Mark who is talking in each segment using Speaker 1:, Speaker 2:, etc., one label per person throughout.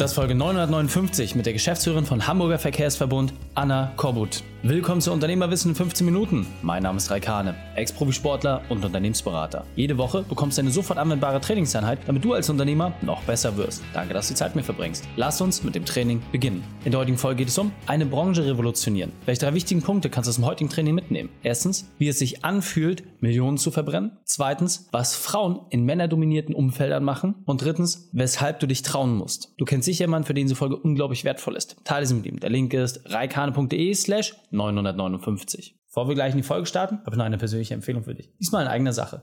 Speaker 1: Das ist Folge 959 mit der Geschäftsführerin von Hamburger Verkehrsverbund, Anna Korbut. Willkommen zu Unternehmerwissen in 15 Minuten. Mein Name ist Raikane, Ex-Profisportler und Unternehmensberater. Jede Woche bekommst du eine sofort anwendbare Trainingseinheit, damit du als Unternehmer noch besser wirst. Danke, dass du die Zeit mit verbringst. Lass uns mit dem Training beginnen. In der heutigen Folge geht es um eine Branche revolutionieren. Welche drei wichtigen Punkte kannst du aus dem heutigen Training mitnehmen? Erstens, wie es sich anfühlt, Millionen zu verbrennen. Zweitens, was Frauen in männerdominierten Umfeldern machen. Und drittens, weshalb du dich trauen musst. Du kennst sicher jemanden, für den diese Folge unglaublich wertvoll ist. Teile sie mit ihm. Der Link ist reikane.de slash 959. Bevor wir gleich in die Folge starten, habe ich noch eine persönliche Empfehlung für dich. Diesmal in eigener Sache.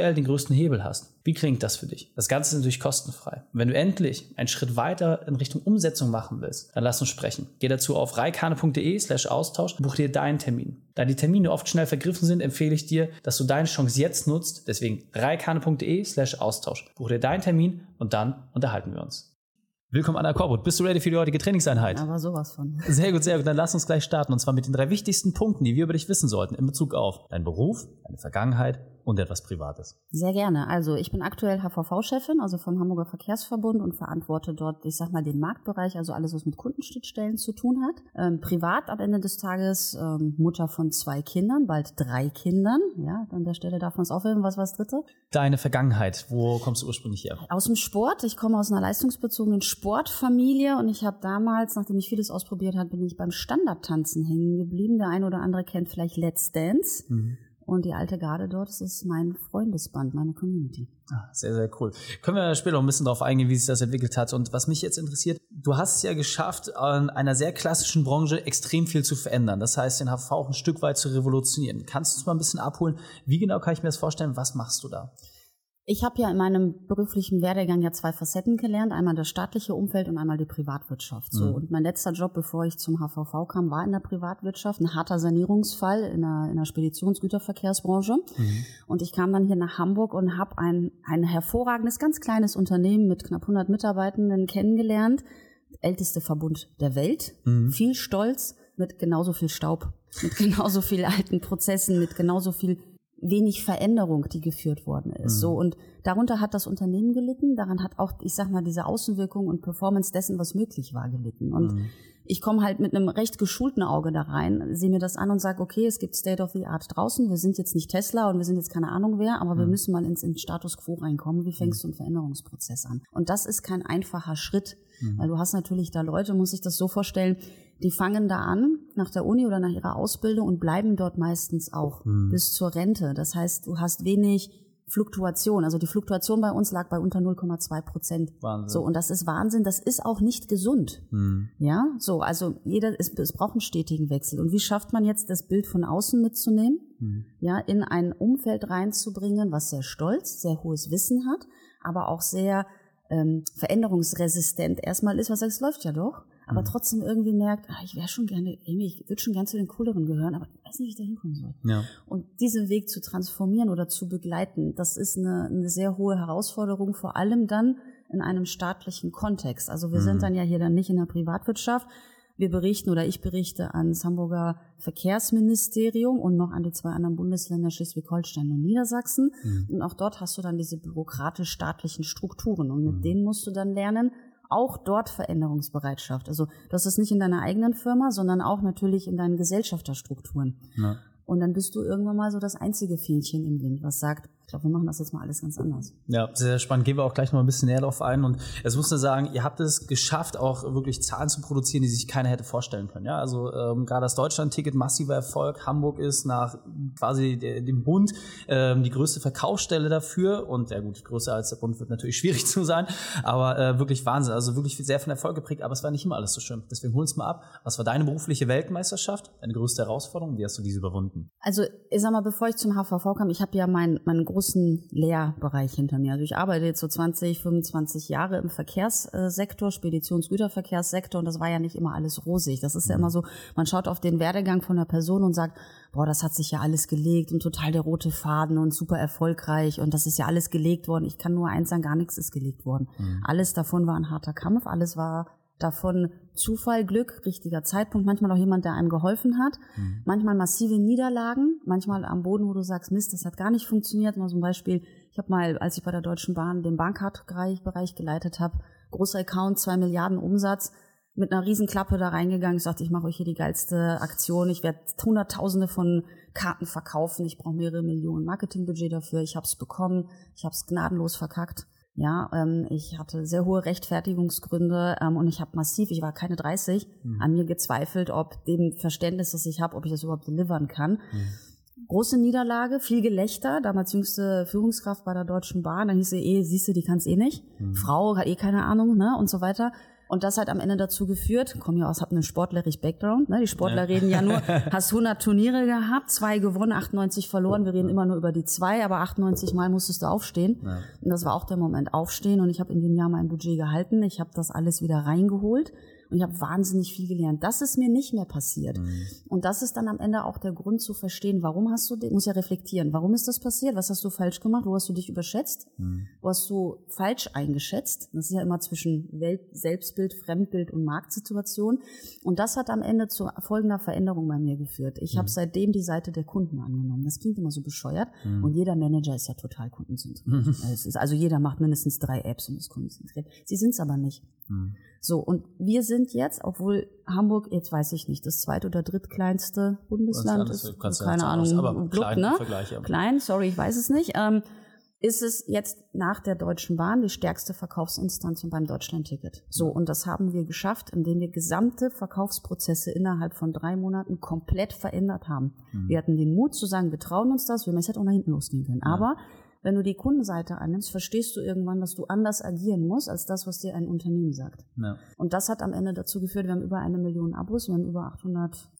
Speaker 1: aktuell den größten Hebel hast. Wie klingt das für dich? Das Ganze ist natürlich kostenfrei. Und wenn du endlich einen Schritt weiter in Richtung Umsetzung machen willst, dann lass uns sprechen. Geh dazu auf reikane.de slash Austausch und buch dir deinen Termin. Da die Termine oft schnell vergriffen sind, empfehle ich dir, dass du deine Chance jetzt nutzt. Deswegen reikane.de slash Austausch. Buch dir deinen Termin und dann unterhalten wir uns. Willkommen Anna Korbut. Bist du ready für die heutige Trainingseinheit?
Speaker 2: Aber sowas von.
Speaker 1: Sehr gut, sehr gut. Dann lass uns gleich starten. Und zwar mit den drei wichtigsten Punkten, die wir über dich wissen sollten in Bezug auf deinen Beruf, deine Vergangenheit und etwas Privates.
Speaker 2: Sehr gerne. Also ich bin aktuell HVV-Chefin, also vom Hamburger Verkehrsverbund und verantworte dort, ich sag mal, den Marktbereich, also alles, was mit Kundenschnittstellen zu tun hat. Ähm, privat am Ende des Tages ähm, Mutter von zwei Kindern, bald drei Kindern. Ja, an der Stelle darf man es aufheben. Was war das dritte?
Speaker 1: Deine Vergangenheit. Wo kommst du ursprünglich her?
Speaker 2: Aus dem Sport. Ich komme aus einer leistungsbezogenen Sportfamilie und ich habe damals, nachdem ich vieles ausprobiert habe, bin ich beim Standardtanzen hängen geblieben. Der eine oder andere kennt vielleicht Let's Dance. Mhm. Und die alte Garde dort, das ist mein Freundesband, meine Community.
Speaker 1: Ah, sehr, sehr cool. Können wir später noch ein bisschen darauf eingehen, wie sich das entwickelt hat. Und was mich jetzt interessiert, du hast es ja geschafft, in einer sehr klassischen Branche extrem viel zu verändern. Das heißt, den HV auch ein Stück weit zu revolutionieren. Kannst du uns mal ein bisschen abholen? Wie genau kann ich mir das vorstellen? Was machst du da?
Speaker 2: Ich habe ja in meinem beruflichen Werdegang ja zwei Facetten gelernt, einmal das staatliche Umfeld und einmal die Privatwirtschaft. So. Mhm. Und mein letzter Job, bevor ich zum HVV kam, war in der Privatwirtschaft, ein harter Sanierungsfall in der, in der Speditionsgüterverkehrsbranche. Mhm. Und ich kam dann hier nach Hamburg und habe ein, ein hervorragendes, ganz kleines Unternehmen mit knapp 100 Mitarbeitenden kennengelernt. Älteste Verbund der Welt, mhm. viel Stolz, mit genauso viel Staub, mit genauso viel alten Prozessen, mit genauso viel wenig Veränderung, die geführt worden ist. Mhm. So und darunter hat das Unternehmen gelitten, daran hat auch, ich sag mal, diese Außenwirkung und Performance dessen, was möglich war, gelitten. Und mhm. ich komme halt mit einem recht geschulten Auge da rein, sehe mir das an und sage, okay, es gibt State of the Art draußen, wir sind jetzt nicht Tesla und wir sind jetzt keine Ahnung wer, aber mhm. wir müssen mal ins, ins Status quo reinkommen. Wie fängst mhm. du einen Veränderungsprozess an? Und das ist kein einfacher Schritt, mhm. weil du hast natürlich da Leute, muss ich das so vorstellen, die fangen da an nach der Uni oder nach ihrer Ausbildung und bleiben dort meistens auch mhm. bis zur Rente. Das heißt, du hast wenig Fluktuation. Also die Fluktuation bei uns lag bei unter 0,2 Prozent. Wahnsinn. So, und das ist Wahnsinn. Das ist auch nicht gesund. Mhm. Ja, so, also jeder, es, es braucht einen stetigen Wechsel. Und wie schafft man jetzt, das Bild von außen mitzunehmen? Mhm. Ja, in ein Umfeld reinzubringen, was sehr stolz, sehr hohes Wissen hat, aber auch sehr ähm, veränderungsresistent erstmal ist, was sagt, es läuft ja doch aber mhm. trotzdem irgendwie merkt, ah, ich wäre schon gerne, ich würde schon gerne zu den cooleren gehören, aber ich weiß nicht, wie ich da hinkommen soll. Ja. Und diesen Weg zu transformieren oder zu begleiten, das ist eine, eine sehr hohe Herausforderung, vor allem dann in einem staatlichen Kontext. Also wir mhm. sind dann ja hier dann nicht in der Privatwirtschaft. Wir berichten oder ich berichte ans Hamburger Verkehrsministerium und noch an die zwei anderen Bundesländer Schleswig-Holstein und Niedersachsen. Mhm. Und auch dort hast du dann diese bürokratisch-staatlichen Strukturen und mit mhm. denen musst du dann lernen, auch dort Veränderungsbereitschaft. Also das ist nicht in deiner eigenen Firma, sondern auch natürlich in deinen Gesellschafterstrukturen. Ja. Und dann bist du irgendwann mal so das einzige Fähnchen im Wind, was sagt, glaube, wir machen das jetzt mal alles ganz anders.
Speaker 1: Ja, sehr spannend. Gehen wir auch gleich noch ein bisschen näher darauf ein. Und es muss nur sagen, ihr habt es geschafft, auch wirklich Zahlen zu produzieren, die sich keiner hätte vorstellen können. Ja, also ähm, gerade das Deutschland-Ticket massiver Erfolg. Hamburg ist nach quasi der, dem Bund ähm, die größte Verkaufsstelle dafür. Und ja gut, größer als der Bund wird natürlich schwierig zu sein, aber äh, wirklich Wahnsinn. Also wirklich sehr von Erfolg geprägt, aber es war nicht immer alles so schön. Deswegen hol uns mal ab. Was war deine berufliche Weltmeisterschaft? Deine größte Herausforderung? Wie hast du diese überwunden?
Speaker 2: Also ich sag mal, bevor ich zum HVV kam, ich habe ja mein, mein großen Lehrbereich hinter mir. Also ich arbeite jetzt so 20, 25 Jahre im Verkehrssektor, Speditionsgüterverkehrssektor und das war ja nicht immer alles rosig. Das ist ja immer so, man schaut auf den Werdegang von einer Person und sagt, boah, das hat sich ja alles gelegt und total der rote Faden und super erfolgreich und das ist ja alles gelegt worden. Ich kann nur eins sagen, gar nichts ist gelegt worden. Mhm. Alles davon war ein harter Kampf, alles war davon Zufall, Glück, richtiger Zeitpunkt, manchmal auch jemand, der einem geholfen hat, mhm. manchmal massive Niederlagen, manchmal am Boden, wo du sagst, Mist, das hat gar nicht funktioniert. Mal zum Beispiel, ich habe mal, als ich bei der Deutschen Bahn den Bankcard-Bereich geleitet habe, großer Account, zwei Milliarden Umsatz, mit einer Riesenklappe da reingegangen, ich sagte, ich mache euch hier die geilste Aktion, ich werde Hunderttausende von Karten verkaufen, ich brauche mehrere Millionen Marketingbudget dafür, ich habe es bekommen, ich habe es gnadenlos verkackt. Ja, ähm, ich hatte sehr hohe Rechtfertigungsgründe ähm, und ich habe massiv, ich war keine 30, mhm. an mir gezweifelt, ob dem Verständnis, das ich habe, ob ich das überhaupt delivern kann. Mhm. Große Niederlage, viel Gelächter, damals jüngste Führungskraft bei der Deutschen Bahn, dann hieß sie eh, siehst du, die kann's eh nicht. Mhm. Frau hat eh keine Ahnung, ne, und so weiter. Und das hat am Ende dazu geführt, komm ja aus, hab einen sportlerischen Background, ne? die Sportler ja. reden ja nur, hast 100 Turniere gehabt, zwei gewonnen, 98 verloren, wir reden immer nur über die zwei, aber 98 Mal musstest du aufstehen. Ja. Und das war auch der Moment, aufstehen und ich habe in dem Jahr mein Budget gehalten, ich habe das alles wieder reingeholt und ich habe wahnsinnig viel gelernt. Das ist mir nicht mehr passiert. Mhm. Und das ist dann am Ende auch der Grund zu verstehen, warum hast du, muss ja reflektieren, warum ist das passiert? Was hast du falsch gemacht? Wo hast du dich überschätzt? Mhm. Wo hast du falsch eingeschätzt? Das ist ja immer zwischen Welt, Selbstbild, Fremdbild und Marktsituation. Und das hat am Ende zu folgender Veränderung bei mir geführt. Ich mhm. habe seitdem die Seite der Kunden angenommen. Das klingt immer so bescheuert. Mhm. Und jeder Manager ist ja total kundenzentriert. Mhm. also jeder macht mindestens drei Apps und ist kundenzentriert. Sie sind es aber nicht. Mhm. So, und wir sind jetzt, obwohl Hamburg, jetzt weiß ich nicht, das zweit- oder drittkleinste Bundesland ist, keine Ahnung, aber Glück, klein, ne? Vergleich, klein, sorry, ich weiß es nicht, ähm, ist es jetzt nach der Deutschen Bahn die stärkste Verkaufsinstanz beim Deutschlandticket. So, und das haben wir geschafft, indem wir gesamte Verkaufsprozesse innerhalb von drei Monaten komplett verändert haben. Mhm. Wir hatten den Mut zu sagen, wir trauen uns das, wir hätten auch nach hinten losgehen können. Ja. Aber wenn du die Kundenseite annimmst, verstehst du irgendwann, dass du anders agieren musst, als das, was dir ein Unternehmen sagt. Ja. Und das hat am Ende dazu geführt, wir haben über eine Million Abos, wir haben über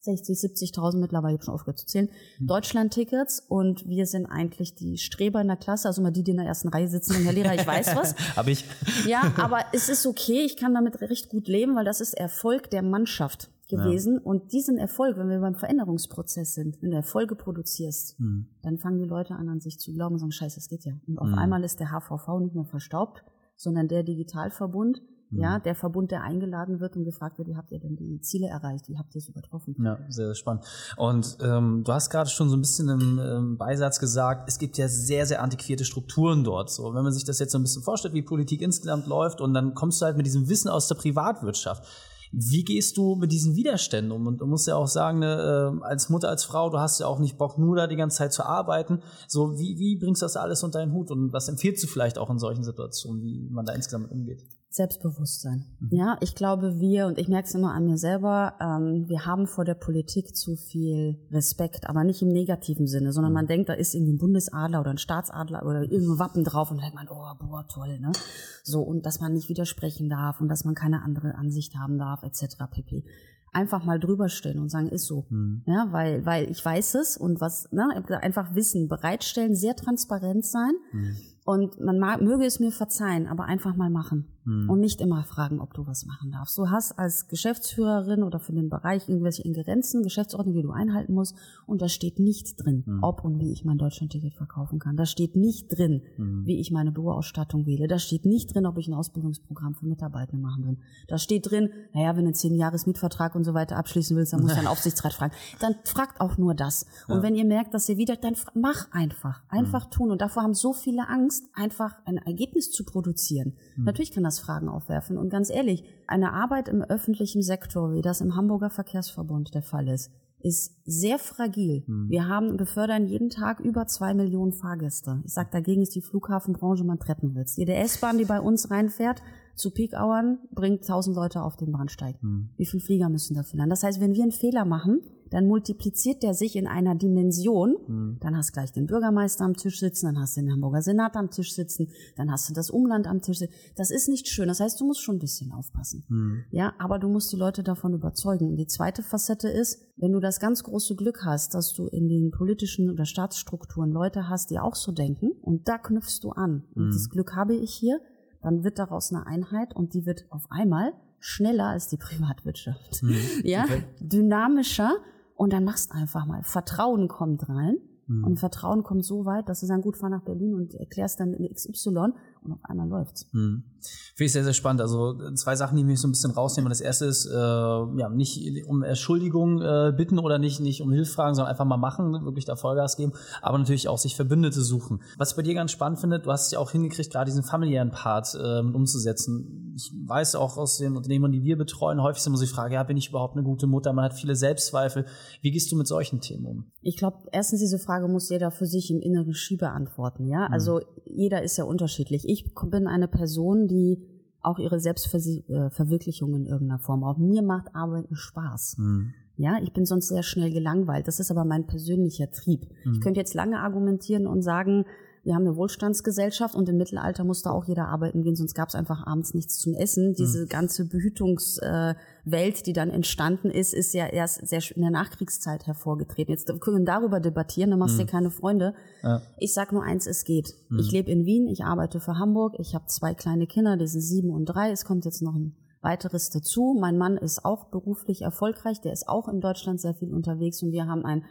Speaker 2: 860, 70.000 mittlerweile, ich schon aufgehört zu zählen, mhm. Deutschland-Tickets und wir sind eigentlich die Streber in der Klasse, also mal die, die in der ersten Reihe sitzen, und Herr Lehrer, ich weiß was.
Speaker 1: Hab ich.
Speaker 2: Ja, aber es ist okay, ich kann damit recht gut leben, weil das ist Erfolg der Mannschaft gewesen. Ja. Und diesen Erfolg, wenn wir beim Veränderungsprozess sind, wenn du Erfolge produzierst, mhm. dann fangen die Leute an, an sich zu glauben und sagen, scheiße, es geht ja. Und auf mhm. einmal ist der HVV nicht mehr verstaubt, sondern der Digitalverbund, mhm. ja, der Verbund, der eingeladen wird und gefragt wird, wie habt ihr denn die Ziele erreicht, wie habt ihr es übertroffen?
Speaker 1: Ja, sehr, sehr spannend. Und ähm, du hast gerade schon so ein bisschen im ähm, Beisatz gesagt, es gibt ja sehr, sehr antiquierte Strukturen dort. So, wenn man sich das jetzt so ein bisschen vorstellt, wie Politik insgesamt läuft, und dann kommst du halt mit diesem Wissen aus der Privatwirtschaft wie gehst du mit diesen Widerständen um? Und du musst ja auch sagen, ne, äh, als Mutter, als Frau, du hast ja auch nicht Bock, nur da die ganze Zeit zu arbeiten. So, wie, wie bringst du das alles unter deinen Hut? Und was empfiehlst du vielleicht auch in solchen Situationen, wie man da insgesamt umgeht?
Speaker 2: Selbstbewusstsein. Mhm. Ja, ich glaube, wir, und ich merke es immer an mir selber, ähm, wir haben vor der Politik zu viel Respekt, aber nicht im negativen Sinne, sondern mhm. man denkt, da ist irgendwie ein Bundesadler oder ein Staatsadler oder irgendein Wappen drauf und denkt man, oh, boah, toll, ne? So, und dass man nicht widersprechen darf und dass man keine andere Ansicht haben darf, etc. pp einfach mal drüber stellen und sagen, ist so. Mhm. Ja, weil, weil ich weiß es und was, ne, einfach Wissen bereitstellen, sehr transparent sein. Mhm. Und man mag, möge es mir verzeihen, aber einfach mal machen. Mhm. Und nicht immer fragen, ob du was machen darfst. Du hast als Geschäftsführerin oder für den Bereich irgendwelche Ingerenzen, Geschäftsordnung, die du einhalten musst. Und da steht nicht drin, mhm. ob und wie ich mein Deutschlandticket verkaufen kann. Da steht nicht drin, mhm. wie ich meine Büroausstattung wähle. Da steht nicht drin, ob ich ein Ausbildungsprogramm für Mitarbeiter machen will. Da steht drin, naja, wenn du einen zehn Jahres Mietvertrag und so weiter abschließen willst, dann musst du einen Aufsichtsrat fragen. Dann fragt auch nur das. Und ja. wenn ihr merkt, dass ihr wieder, dann mach einfach. Einfach mhm. tun. Und davor haben so viele Angst, einfach ein Ergebnis zu produzieren. Mhm. Natürlich kann das Fragen aufwerfen. Und ganz ehrlich, eine Arbeit im öffentlichen Sektor, wie das im Hamburger Verkehrsverbund der Fall ist, ist sehr fragil. Hm. Wir haben befördern jeden Tag über zwei Millionen Fahrgäste. Ich sag dagegen ist die Flughafenbranche man Treppenwitz. Jede S-Bahn, die bei uns reinfährt, zu Peak-Hours bringt tausend Leute auf den Bahnsteig. Hm. Wie viele Flieger müssen dafür landen? Das heißt, wenn wir einen Fehler machen, dann multipliziert der sich in einer Dimension. Mhm. Dann hast du gleich den Bürgermeister am Tisch sitzen, dann hast du den Hamburger Senat am Tisch sitzen, dann hast du das Umland am Tisch sitzen. Das ist nicht schön. Das heißt, du musst schon ein bisschen aufpassen. Mhm. Ja, aber du musst die Leute davon überzeugen. Und die zweite Facette ist, wenn du das ganz große Glück hast, dass du in den politischen oder Staatsstrukturen Leute hast, die auch so denken, und da knüpfst du an. Und mhm. das Glück habe ich hier, dann wird daraus eine Einheit und die wird auf einmal schneller als die Privatwirtschaft. Mhm. Ja, okay. dynamischer und dann machst einfach mal. Vertrauen kommt rein. Mhm. Und Vertrauen kommt so weit, dass du sagen, gut, fahr nach Berlin und erklärst dann in XY und auf einmal läuft's.
Speaker 1: Mhm. Finde ich sehr, sehr spannend. Also zwei Sachen, die mich so ein bisschen rausnehmen. Das erste ist, äh, ja, nicht um Entschuldigung äh, bitten oder nicht, nicht um Hilfe fragen, sondern einfach mal machen, wirklich da Vollgas geben, aber natürlich auch sich Verbündete suchen. Was ich bei dir ganz spannend finde, du hast es ja auch hingekriegt, gerade diesen familiären Part äh, umzusetzen. Ich weiß auch aus den Unternehmern, die wir betreuen, häufig ist immer so die Frage, ja, bin ich überhaupt eine gute Mutter? Man hat viele Selbstzweifel. Wie gehst du mit solchen Themen um?
Speaker 2: Ich glaube, erstens diese Frage muss jeder für sich im inneren Ski beantworten. Ja, mhm. also jeder ist ja unterschiedlich ich bin eine Person, die auch ihre Selbstverwirklichung in irgendeiner Form. Auch mir macht Arbeiten Spaß. Mhm. Ja, ich bin sonst sehr schnell gelangweilt. Das ist aber mein persönlicher Trieb. Mhm. Ich könnte jetzt lange argumentieren und sagen, wir haben eine Wohlstandsgesellschaft und im Mittelalter musste auch jeder arbeiten gehen, sonst gab es einfach abends nichts zum Essen. Diese hm. ganze Behütungswelt, äh, die dann entstanden ist, ist ja erst sehr in der Nachkriegszeit hervorgetreten. Jetzt können wir darüber debattieren, dann machst du hm. dir keine Freunde. Ja. Ich sag nur eins, es geht. Hm. Ich lebe in Wien, ich arbeite für Hamburg, ich habe zwei kleine Kinder, die sind sieben und drei. Es kommt jetzt noch ein weiteres dazu. Mein Mann ist auch beruflich erfolgreich, der ist auch in Deutschland sehr viel unterwegs und wir haben ein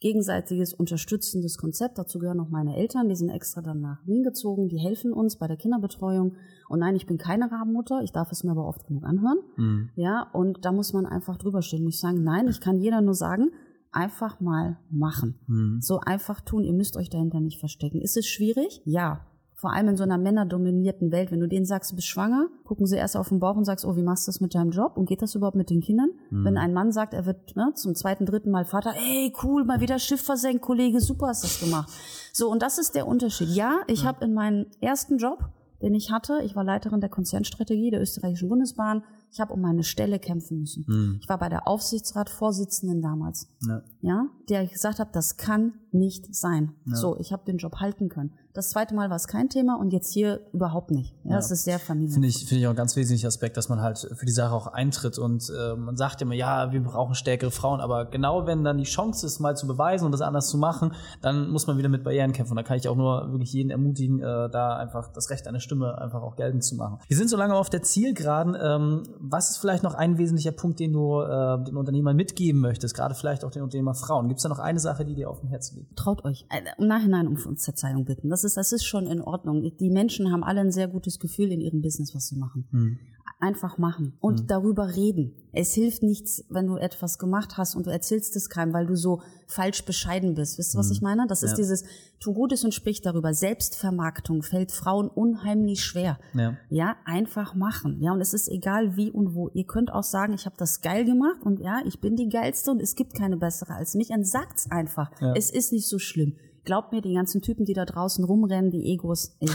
Speaker 2: gegenseitiges unterstützendes Konzept. Dazu gehören auch meine Eltern, die sind extra dann nach Wien gezogen, die helfen uns bei der Kinderbetreuung. Und nein, ich bin keine Rabenmutter, ich darf es mir aber oft genug anhören. Mhm. Ja, und da muss man einfach drüber stehen. Muss ich sagen, nein, ich kann jeder nur sagen, einfach mal machen. Mhm. So einfach tun, ihr müsst euch dahinter nicht verstecken. Ist es schwierig? Ja vor allem in so einer männerdominierten Welt, wenn du denen sagst, du bist schwanger, gucken sie erst auf den Bauch und sagst, oh, wie machst du das mit deinem Job und geht das überhaupt mit den Kindern? Mhm. Wenn ein Mann sagt, er wird ne, zum zweiten, dritten Mal Vater, ey, cool, mal wieder Schiff versenkt, Kollege, super hast du das gemacht. So, und das ist der Unterschied. Ja, ich ja. habe in meinem ersten Job, den ich hatte, ich war Leiterin der Konzernstrategie der österreichischen Bundesbahn, ich habe um meine Stelle kämpfen müssen. Mhm. Ich war bei der Aufsichtsratsvorsitzenden damals, ja, ja der gesagt hat, das kann nicht sein. Ja. So, ich habe den Job halten können. Das zweite Mal war es kein Thema und jetzt hier überhaupt nicht. Ja, ja. Das ist sehr familiär.
Speaker 1: Finde ich, finde ich auch ein ganz wesentlicher Aspekt, dass man halt für die Sache auch eintritt und äh, man sagt immer, ja, wir brauchen stärkere Frauen, aber genau wenn dann die Chance ist, mal zu beweisen und das anders zu machen, dann muss man wieder mit Barrieren kämpfen. Und da kann ich auch nur wirklich jeden ermutigen, äh, da einfach das Recht einer Stimme einfach auch geltend zu machen. Wir sind so lange auf der Zielgeraden. Ähm, was ist vielleicht noch ein wesentlicher Punkt, den du äh, den Unternehmern mitgeben möchtest, gerade vielleicht auch den Unternehmer Frauen? Gibt es da noch eine Sache, die dir auf dem Herzen liegt?
Speaker 2: Traut euch. Äh, Im Nachhinein um Verzeihung bitten. Das ist, das ist schon in Ordnung. Die Menschen haben alle ein sehr gutes Gefühl in ihrem Business, was sie machen. Hm einfach machen und mhm. darüber reden. Es hilft nichts, wenn du etwas gemacht hast und du erzählst es keinem, weil du so falsch bescheiden bist. Wisst ihr, was mhm. ich meine? Das ja. ist dieses, tu Gutes und sprich darüber. Selbstvermarktung fällt Frauen unheimlich schwer. Ja. ja, einfach machen. Ja, und es ist egal wie und wo. Ihr könnt auch sagen, ich habe das geil gemacht und ja, ich bin die geilste und es gibt keine bessere als mich. Und sagt's einfach. Ja. Es ist nicht so schlimm. Glaubt mir, die ganzen Typen, die da draußen rumrennen, die Egos, die,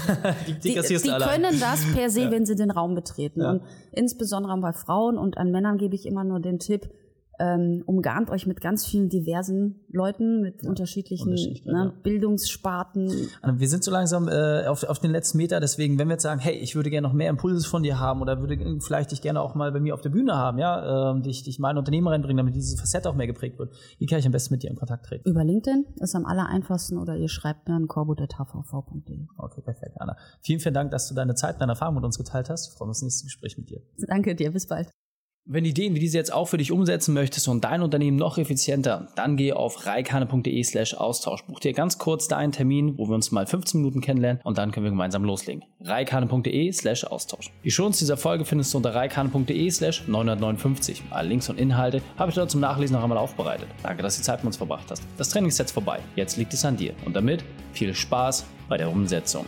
Speaker 2: die, die, die können das per se, ja. wenn sie den Raum betreten. Ja. Und insbesondere bei Frauen und an Männern gebe ich immer nur den Tipp, ähm, umgarnt euch mit ganz vielen diversen Leuten, mit ja, unterschiedlichen ne, ja. Bildungssparten.
Speaker 1: Wir sind so langsam äh, auf, auf den letzten Meter, deswegen, wenn wir jetzt sagen, hey, ich würde gerne noch mehr Impulse von dir haben oder würde vielleicht dich gerne auch mal bei mir auf der Bühne haben, ja, äh, dich, dich mal in Unternehmen reinbringen, damit diese Facette auch mehr geprägt wird. Wie kann ich am besten mit dir in Kontakt treten?
Speaker 2: Über LinkedIn ist am aller einfachsten oder ihr schreibt mir an korbut.hvv.de.
Speaker 1: Okay, perfekt, Anna. Vielen, vielen Dank, dass du deine Zeit, deine Erfahrung mit uns geteilt hast. Ich freue mich auf das nächste Gespräch mit dir.
Speaker 2: Danke dir, bis bald.
Speaker 1: Wenn du Ideen wie diese jetzt auch für dich umsetzen möchtest und dein Unternehmen noch effizienter, dann geh auf reikane.de slash Austausch. Buch dir ganz kurz da einen Termin, wo wir uns mal 15 Minuten kennenlernen und dann können wir gemeinsam loslegen. reikane.de slash Austausch. Die Shownotes dieser Folge findest du unter reikane.de slash 959. Alle Links und Inhalte habe ich dort zum Nachlesen noch einmal aufbereitet. Danke, dass du die Zeit mit uns verbracht hast. Das Training ist jetzt vorbei. Jetzt liegt es an dir. Und damit viel Spaß bei der Umsetzung.